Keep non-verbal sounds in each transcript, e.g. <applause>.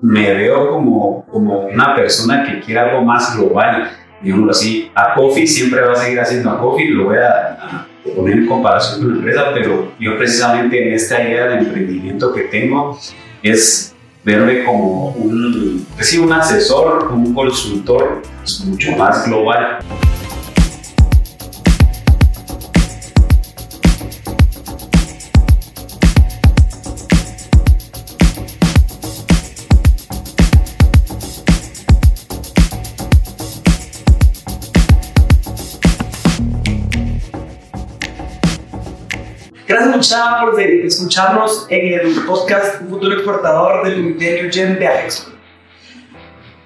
me veo como, como una persona que quiere algo más global, digámoslo así. A Coffee siempre va a seguir haciendo a Coffee, lo voy a, poner en comparación con la empresa, pero yo precisamente en esta idea de emprendimiento que tengo es verme como un, pues un asesor, un consultor pues, mucho más global. Gracias por escucharnos en el podcast Un futuro exportador del Ministerio Gen de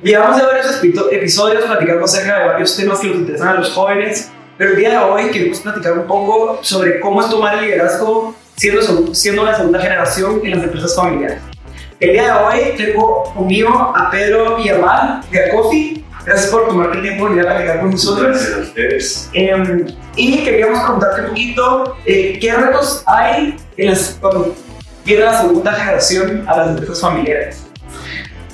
Llevamos ya varios episodios platicando acerca de varios temas que nos interesan a los jóvenes, pero el día de hoy queremos platicar un poco sobre cómo es tomar el liderazgo siendo, siendo la segunda generación en las empresas familiares. El día de hoy tengo conmigo a Pedro Villamar de Acofi, Gracias por tomarte el tiempo de venir a platicar con nosotros. Gracias a ustedes. Eh, y queríamos preguntarte un poquito eh, qué retos hay en las, cuando viene la segunda generación a las empresas familiares.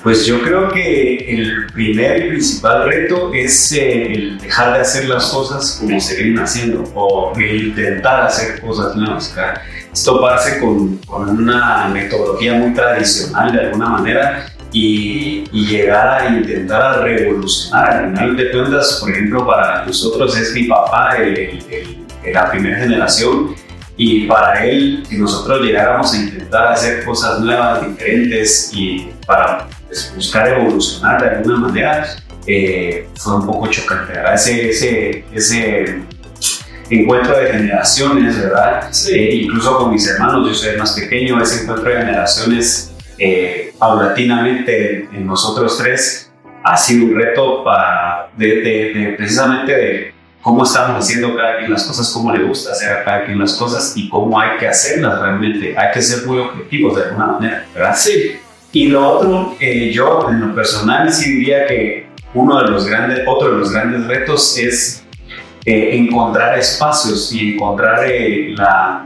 Pues yo creo que el primer y principal reto es eh, el dejar de hacer las cosas como se vienen haciendo o el intentar hacer cosas nuevas. Estoparse con, con una metodología muy tradicional de alguna manera y, llegar a intentar a revolucionar. Al final de cuentas, por ejemplo, para nosotros es mi papá, el, la primera generación, y para él que nosotros llegáramos a intentar hacer cosas nuevas, diferentes y para pues, buscar evolucionar de alguna manera, eh, fue un poco chocante, Ese, ese, ese encuentro de generaciones, ¿verdad? Eh, incluso con mis hermanos, yo soy el más pequeño, ese encuentro de generaciones eh, paulatinamente en nosotros tres ha sido un reto para, de, precisamente de cómo estamos haciendo cada quien las cosas, cómo le gusta hacer a cada quien las cosas y cómo hay que hacerlas realmente. Hay que ser muy objetivos de alguna manera, ¿verdad? Sí. Y lo otro, eh, yo en lo personal sí diría que uno de los grandes, otro de los grandes retos es eh, encontrar espacios y encontrar la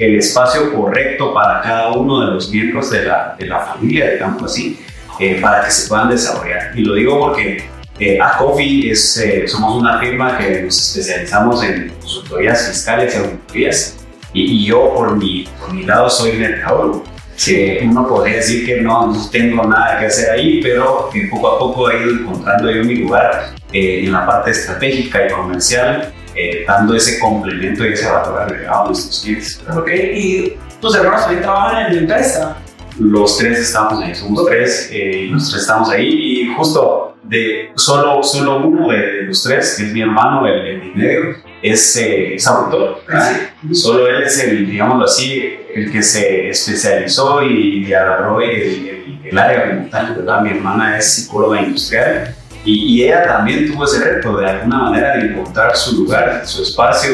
el espacio correcto para cada uno de los miembros de la, de la familia, digamos así, eh, para que se puedan desarrollar. Y lo digo porque eh, ACOFI es, eh, somos una firma que nos especializamos en consultorías fiscales y auditorías. Y, yo, por mi, por mi lado, soy mercadólogo. que uno podría decir que no, no tengo nada que hacer ahí, pero que poco a poco he ido encontrando yo mi lugar en la parte estratégica y comercial eh, dando ese complemento y ese valor agregado a nuestros clientes. Ok, ¿y tus hermanos también trabajan en la empresa? Los tres estamos ahí, somos tres, eh, y los tres estamos ahí y justo de solo, solo uno de, los tres, que es mi hermano, el, el medio, es, eh, es autor. Ah, solo él es el, digámoslo así, el que se especializó y agarró el, el, el área como tal, ¿verdad? Mi hermana es psicóloga industrial y, ella también tuvo ese reto de alguna manera de encontrar su lugar, su espacio.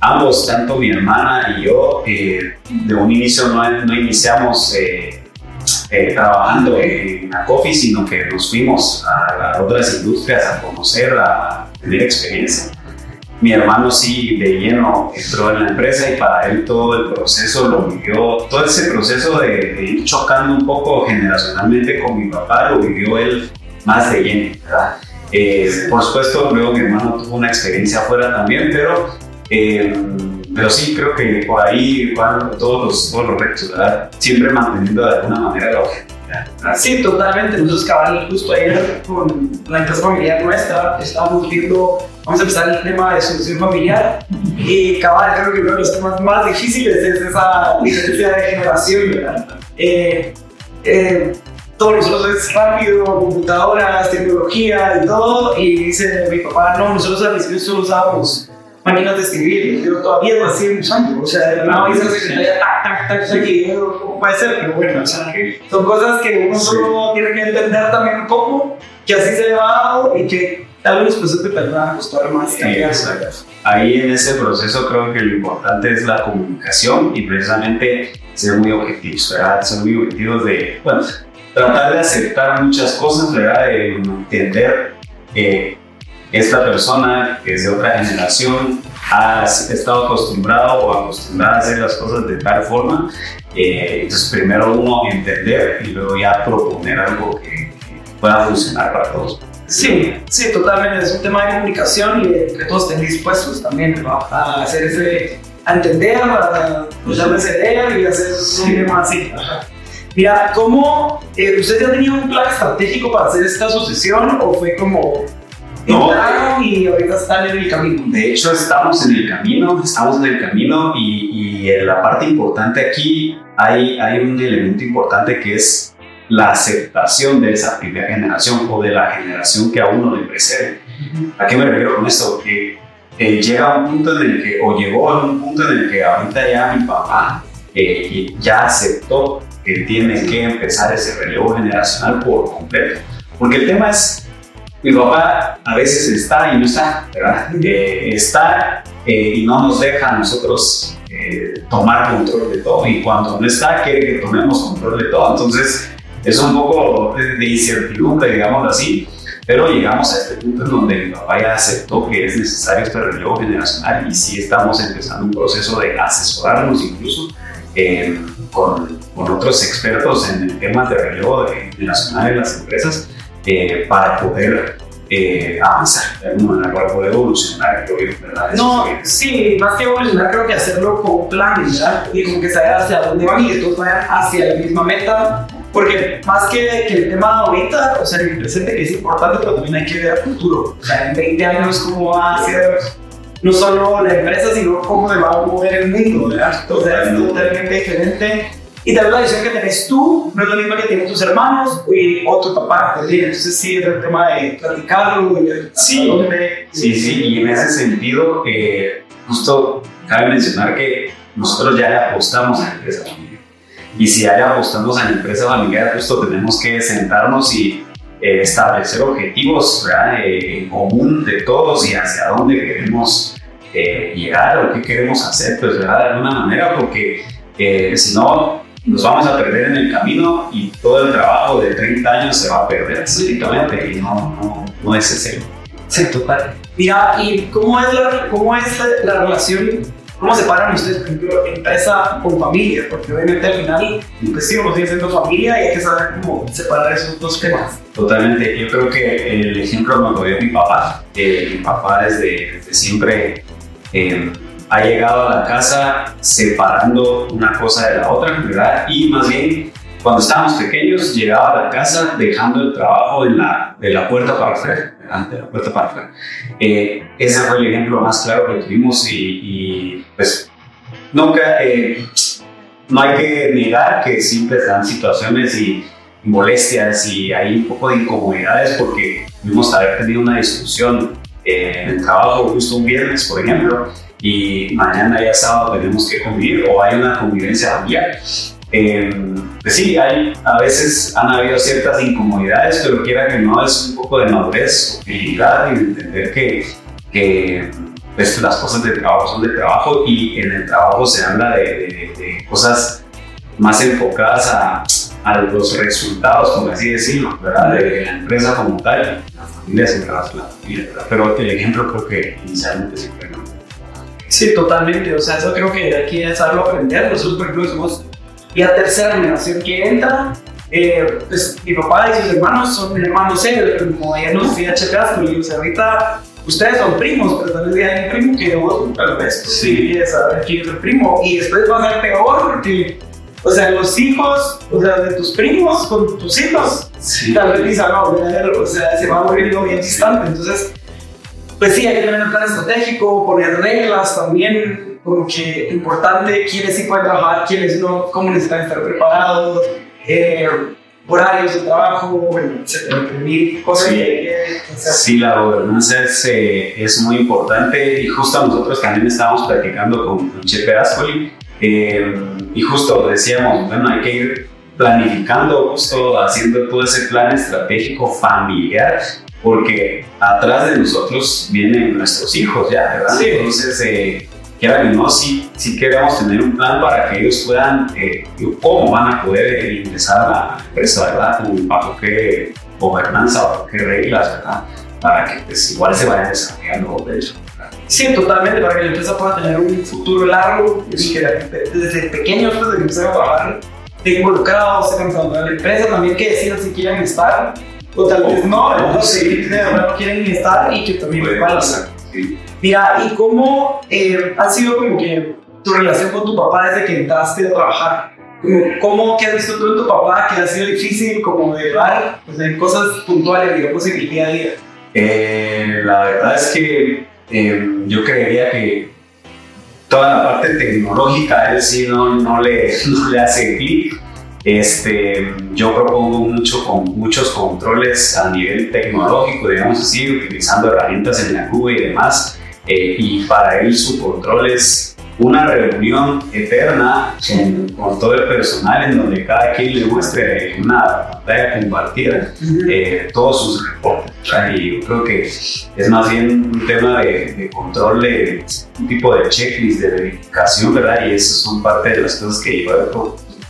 Ambos, tanto mi hermana y yo, eh, de un inicio no, no iniciamos eh, eh, trabajando en la coffee, sino que nos fuimos a, otras industrias a conocer, a tener experiencia. Mi hermano sí de lleno entró en la empresa y para él todo el proceso lo vivió, todo ese proceso de, de ir chocando un poco generacionalmente con mi papá, lo vivió él más de lleno, ¿verdad? Eh, por supuesto, luego mi hermano tuvo una experiencia afuera también, pero, eh, pero sí creo que por ahí van todos los, todos los retos, ¿verdad? Siempre manteniendo de alguna manera la objetividad. Sí, totalmente. Nosotros, cabal, justo ayer con la empresa familiar nuestra, estábamos viendo, vamos a empezar el tema de solución familiar. Y cabal, creo que uno de los temas más difíciles es esa diferencia de generación, ¿verdad? Eh, todo nosotros es rápido, computadoras, tecnología y todo. Y dice mi papá, no, nosotros al principio solo usábamos máquinas de escribir. Yo todavía no hacía muchos años. O sea, de la dice tac, tac, tac, tac, y ¿cómo puede ser? Pero bueno, o sea, son cosas que uno solo tiene que entender también poco, que así se ha dado y que tal vez pues te va a costar más. Sí, Ahí en ese proceso creo que lo importante es la comunicación y precisamente ser muy objetivos, ¿verdad? Ser muy objetivos de, bueno, tratar de aceptar muchas cosas, ¿verdad? De entender que esta persona que es de otra generación has estado acostumbrado o acostumbrada a hacer las cosas de tal forma. Eh, entonces, primero uno entender y luego ya proponer algo que, pueda funcionar para todos. Sí, sí, totalmente. Es un tema de comunicación y de que todos estén dispuestos también a hacer ese, a entender, a escuchar esa idea y hacer un tema así. Mira, ¿cómo eh, usted ya tenía un plan estratégico para hacer esta asociación o fue como no, y ahorita están en el camino. De hecho, estamos en el camino, estamos en el camino y, y la parte importante aquí, hay, hay un elemento importante que es la aceptación de esa primera generación o de la generación que a uno le precede. ¿A qué me refiero con esto? Que eh, llega un punto en el que, o llegó a un punto en el que ahorita ya mi papá eh, ya aceptó que tiene que empezar ese relevo generacional por completo. Porque el tema es mi papá a veces está y no está, ¿verdad? Eh, está eh, y no nos deja a nosotros eh, tomar control de todo y cuando no está quiere que tomemos control de todo. Entonces es un poco de, incertidumbre, digamos así, pero llegamos a este punto en donde mi papá ya aceptó que es necesario este relevo generacional y sí estamos empezando un proceso de asesorarnos incluso con, con, otros expertos en el tema de relevo generacional en las empresas eh, para poder eh, avanzar de alguna manera, para poder evolucionar, ¿verdad? No, sí, más que evolucionar, creo que hacerlo con planes, ¿verdad? Y como que saber hacia dónde van y que todos vayan hacia la misma meta. Porque más que, que el tema ahorita, o sea, el presente que es importante, pero también hay que ver el futuro. O sea, en 20 años, cómo va a ser no solo la empresa, sino cómo se va a mover el mundo, ¿verdad? O sea, es totalmente diferente y tal vez la visión que tenés tú no es la misma que tienen tus hermanos y, o tu papá Entonces sí, es el tema de platicarlo. sí, sí, sí, y en ese sentido, eh, justo cabe mencionar que nosotros ya le apostamos a la empresa familiar. Y si ya le apostamos a la empresa familiar, justo tenemos que sentarnos y eh, establecer objetivos eh, en común de todos y hacia dónde queremos llegar o qué queremos hacer, pues, ¿verdad? de alguna manera, porque si no, nos vamos a perder en el camino y todo el trabajo de 30 años se va a perder absolutamente y no, no, no es ese. Sí, total. Mira, ¿y cómo es la, cómo es la, relación? ¿Cómo separan ustedes, por ejemplo, empresa con familia? Porque obviamente al final, pues sí, uno sigue siendo familia y hay que saber cómo separar esos dos temas. Totalmente. Yo creo que el ejemplo me lo dio mi papá. Eh, mi papá desde, desde siempre... Eh, ha llegado a la casa separando una cosa de la otra, ¿verdad? Y más bien, cuando estábamos pequeños, llegaba a la casa dejando el trabajo de la, de la puerta para afuera, De la puerta para afuera. Eh, ese fue el ejemplo más claro que tuvimos y, pues nunca, eh, no hay que negar que siempre dan situaciones y molestias y hay un poco de incomodidades porque tuvimos haber tenido una discusión eh, en el trabajo justo un viernes, por ejemplo, y mañana ya sábado tenemos que convivir o hay una convivencia familiar. Eh, pues sí, hay, a veces han habido ciertas incomodidades, pero quiera que no, es un poco de madurez, humildad y entender que, que pues, las cosas de trabajo son de trabajo y en el trabajo se habla de, de, cosas más enfocadas a, a, los resultados, como así decirlo, ¿verdad? De, la empresa como tal, la familia la familia, pero el ejemplo creo que inicialmente siempre no. Sí, totalmente. O sea, eso creo que aquí es algo a aprender. Nosotros, por ejemplo, somos la tercera generación que entra. Eh, pues mi papá y sus hermanos son hermanos él, como ella nos decía Checasco, y o sea, ahorita ustedes son primos, pero tal vez hay un primo que vos nunca lo ves. Sí. Y saber quién es el primo. Y después va a ser peor porque, o sea, los hijos, o sea, de tus primos con tus hijos, sí. tal vez dicen, no, o sea, se va volviendo bien distante. Entonces, pues sí, hay que tener un plan estratégico, poner reglas también, como que importante quiénes sí pueden trabajar, quiénes no, cómo necesitan estar preparados, eh, horarios de trabajo, etcétera, cosas sí. sí, la gobernanza es, eh, es, muy importante y justo nosotros también estábamos platicando con, con Chepe Ascoli eh, y justo decíamos, bueno, hay que ir planificando, justo haciendo todo ese plan estratégico familiar porque atrás de nosotros vienen nuestros hijos ya, ¿verdad? Sí. Entonces, eh, no, si, si queremos tener un plan para que ellos puedan, eh, cómo van a poder ingresar a la empresa, ¿verdad? Bajo qué gobernanza, bajo qué reglas, ¿verdad? para que pues, igual se vaya desarrollando de hecho. Sí, totalmente, para que la empresa pueda tener un futuro largo y que desde pequeños, desde que empiecen a trabajar, estén involucrados, sepan trabajar la empresa, también que decidan si quieren estar o tal vez no, no, sí, no quieren estar y que también puedan sí. Mira, ¿y cómo eh, ha sido como que tu relación con tu papá desde que entraste a trabajar? ¿Cómo, qué has visto tú en tu papá que ha sido difícil como de dar pues, en cosas puntuales, digamos, en el día a día? Eh, la verdad es que eh, yo creería que toda la parte tecnológica a él sí no, no, le, <laughs> no le hace clic. Este, yo propongo mucho con muchos controles a nivel tecnológico, digamos así, utilizando herramientas en la nube y demás. Eh, y para él su control es una reunión eterna con, todo el personal en donde cada quien le muestre una pantalla compartida eh, todos sus reportes. Y yo creo que es más bien un tema de, control de un tipo de checklist de verificación, ¿verdad? Y esas son parte de las cosas que yo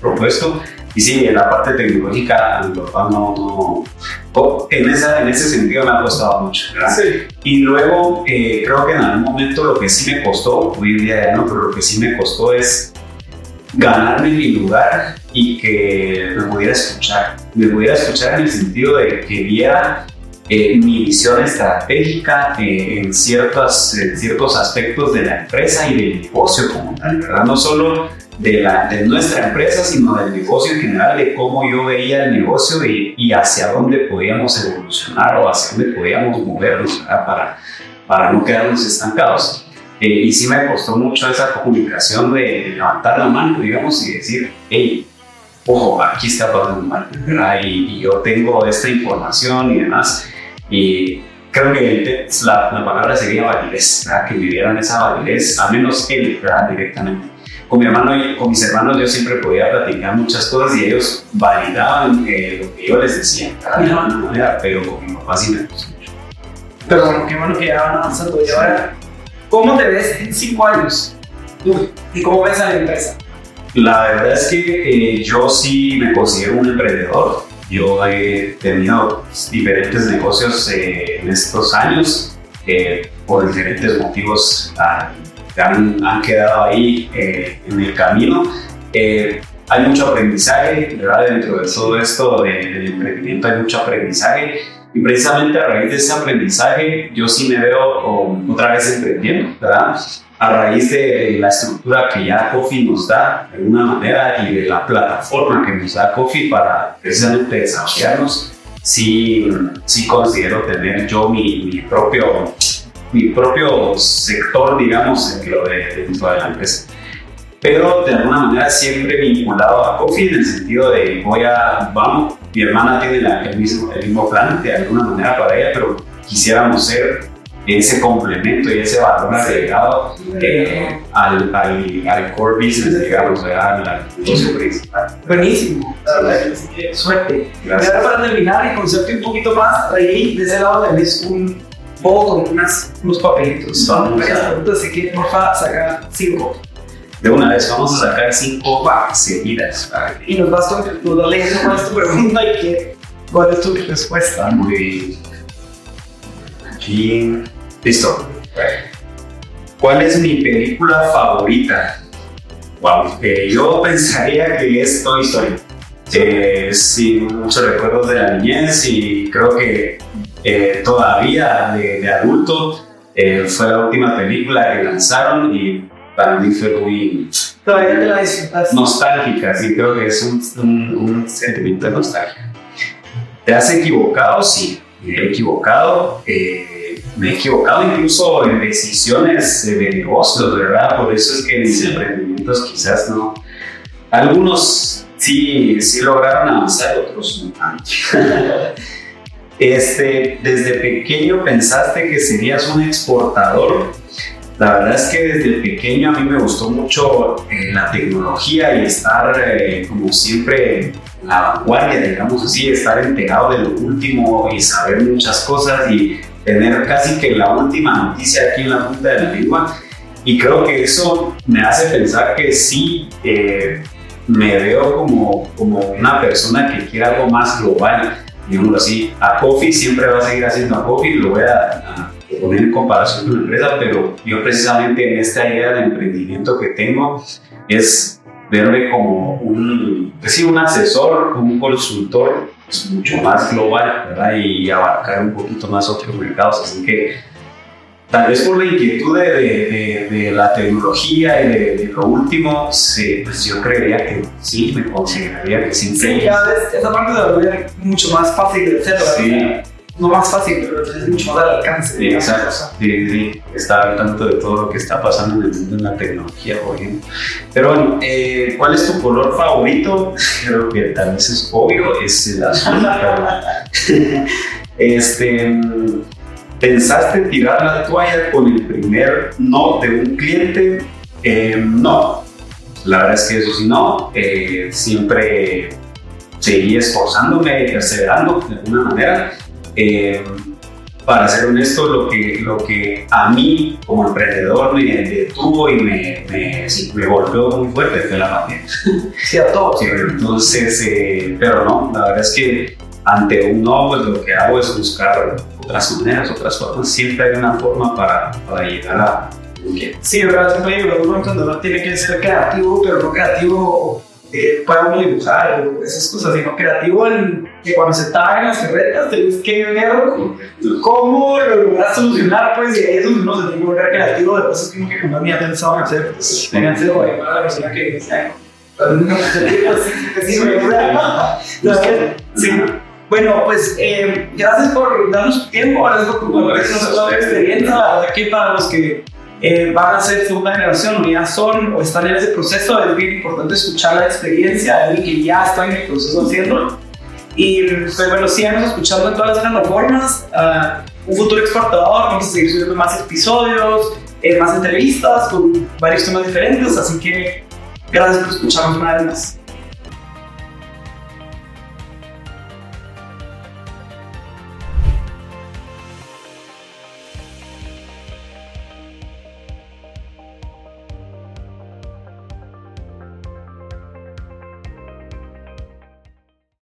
propuesto. Y sí, en la parte tecnológica, mi papá no, no en, esa, en ese sentido me ha costado mucho. ¿verdad? Sí. Y luego eh, creo que en algún momento lo que sí me costó, hoy en día ya no, pero lo que sí me costó es ganarme mi lugar y que me pudiera escuchar. Me pudiera escuchar en el sentido de que viera eh, mi visión estratégica eh, en, ciertos, en ciertos aspectos de la empresa y del negocio como tal, ¿verdad? No solo de, nuestra empresa, sino del negocio en general, de cómo yo veía el negocio y, hacia dónde podíamos evolucionar o hacia dónde podíamos movernos para, para no quedarnos estancados. Eh, y sí me costó mucho esa comunicación de, levantar la mano, digamos, y decir, hey, ojo, aquí está pasando mal. Y, y, yo tengo esta información y demás. Y creo que la, la palabra sería validez, ¿verdad? que me dieran esa validez, a menos él, ¿verdad? directamente con mi hermano y con mis hermanos yo siempre podía platicar muchas cosas y ellos validaban eh, lo que yo les decía de manera, pero con mi papá sí me mucho. Pero bueno, qué bueno que ya van avanzando. Y ahora, ¿cómo te ves en cinco años? ¿y cómo ves a la empresa? La verdad es que eh, yo sí me considero un emprendedor. Yo he tenido diferentes negocios eh, en estos años por diferentes motivos. Han, han quedado ahí eh, en el camino. Eh, hay mucho aprendizaje, ¿verdad? Dentro de todo esto del emprendimiento hay mucho aprendizaje y precisamente a raíz de ese aprendizaje yo sí me veo otra vez emprendiendo, ¿verdad? A raíz de la estructura que ya Coffee nos da de alguna manera y de la plataforma que nos da Coffee para precisamente desarrollarnos, sí, sí considero tener yo mi, mi propio mi propio sector, digamos, dentro de, dentro de la empresa. Pero de alguna manera siempre vinculado a Coffee en el sentido de voy a, vamos, mi hermana tiene el, mismo, el mismo plan de alguna manera para ella, pero quisiéramos ser ese complemento y ese valor agregado eh, al, al, al, core business, digamos, al negocio principal. Buenísimo, suerte. Gracias. Y ahora para terminar y conocerte un poquito más, ahí de ese lado tenés un con unas, unos papelitos. Vamos a preguntas, así que porfa, saca cinco. De una vez, vamos a sacar cinco seguidas. Y nos vas a leyendo cuál es tu pregunta y qué, cuál es tu respuesta. Muy bien. Aquí. Listo. ¿Cuál es mi película favorita? Wow, eh, yo pensaría que es Toy Story. Eh, sí, muchos recuerdos de la niñez y creo que eh, todavía de, adulto. Eh, fue la última película que lanzaron y para mí fue muy todavía te la nostálgica, sí, creo que es un, un, sentimiento de nostalgia. ¿Te has equivocado? Sí, me he equivocado. Eh, me he equivocado incluso en decisiones de negocios, ¿verdad? Por eso es que mis emprendimientos quizás no. Algunos sí, sí lograron avanzar, otros no tanto. <laughs> Este, desde pequeño pensaste que serías un exportador. La verdad es que desde pequeño a mí me gustó mucho eh, la tecnología y estar eh, como siempre en la vanguardia, digamos así, estar enterado de lo último y saber muchas cosas y tener casi que la última noticia aquí en la punta de la lengua. Y creo que eso me hace pensar que sí eh, me veo como, como una persona que quiere algo más global digámoslo así, a Coffee siempre va a seguir haciendo a Coffee, lo voy a, poner en comparación con la empresa, pero yo precisamente en esta idea de emprendimiento que tengo es verme como un, pues sí, un asesor, un consultor pues, mucho más global, ¿verdad? Y abarcar un poquito más otros mercados, así que tal vez por la inquietud de, de, de, la tecnología y de, lo último, sí, pues yo creería que sí, me consideraría que sí. Sí, cada vez esa parte de volver mucho más fácil de hacerlo. Sí. No más fácil, pero es mucho más al alcance. Sí, exacto. Sí, sí, está al tanto de todo lo que está pasando en el mundo en la tecnología, ejemplo. Pero bueno, eh, ¿cuál es tu color favorito? <laughs> Creo que tal vez es obvio, es el azul. <laughs> este ¿Pensaste tirar la toalla con el primer no de un cliente? Eh, no. La verdad es que eso sí no. Eh, siempre seguí esforzándome, perseverando de alguna manera. Eh, para ser honesto, lo que, lo que a mí como emprendedor me detuvo y me, me, me golpeó muy fuerte fue la pandemia. Sí, a todos. Sí, entonces, pero no, la verdad es que ante un no, pues lo que hago es buscar otras maneras, otras formas. Siempre hay una forma para, para llegar a Sí, verdad, siempre digo, uno cuando tiene que ser creativo, pero no creativo eh, para uno dibujar esas cosas, sino creativo en que cuando se está en las carretas tienes que ver cómo lo logras solucionar, pues, y ahí es donde uno se tiene que volver creativo de cosas que uno que jamás ni ha pensado en hacer. Pues, vénganse, o para la persona que sea. <laughs> Sí, bueno, pues eh, gracias por darnos tu tiempo, gracias por compartirnos toda la experiencia. La verdad que para los que eh, van a ser segunda generación o ya son o están en ese proceso, es bien importante escuchar la experiencia de alguien que ya está en el proceso haciéndolo. Y pues bueno, sigamos escuchando en todas las plataformas. Uh, un futuro exportador, vamos a seguir subiendo más episodios, eh, más entrevistas con varios temas diferentes, así que gracias por escucharnos una vez más.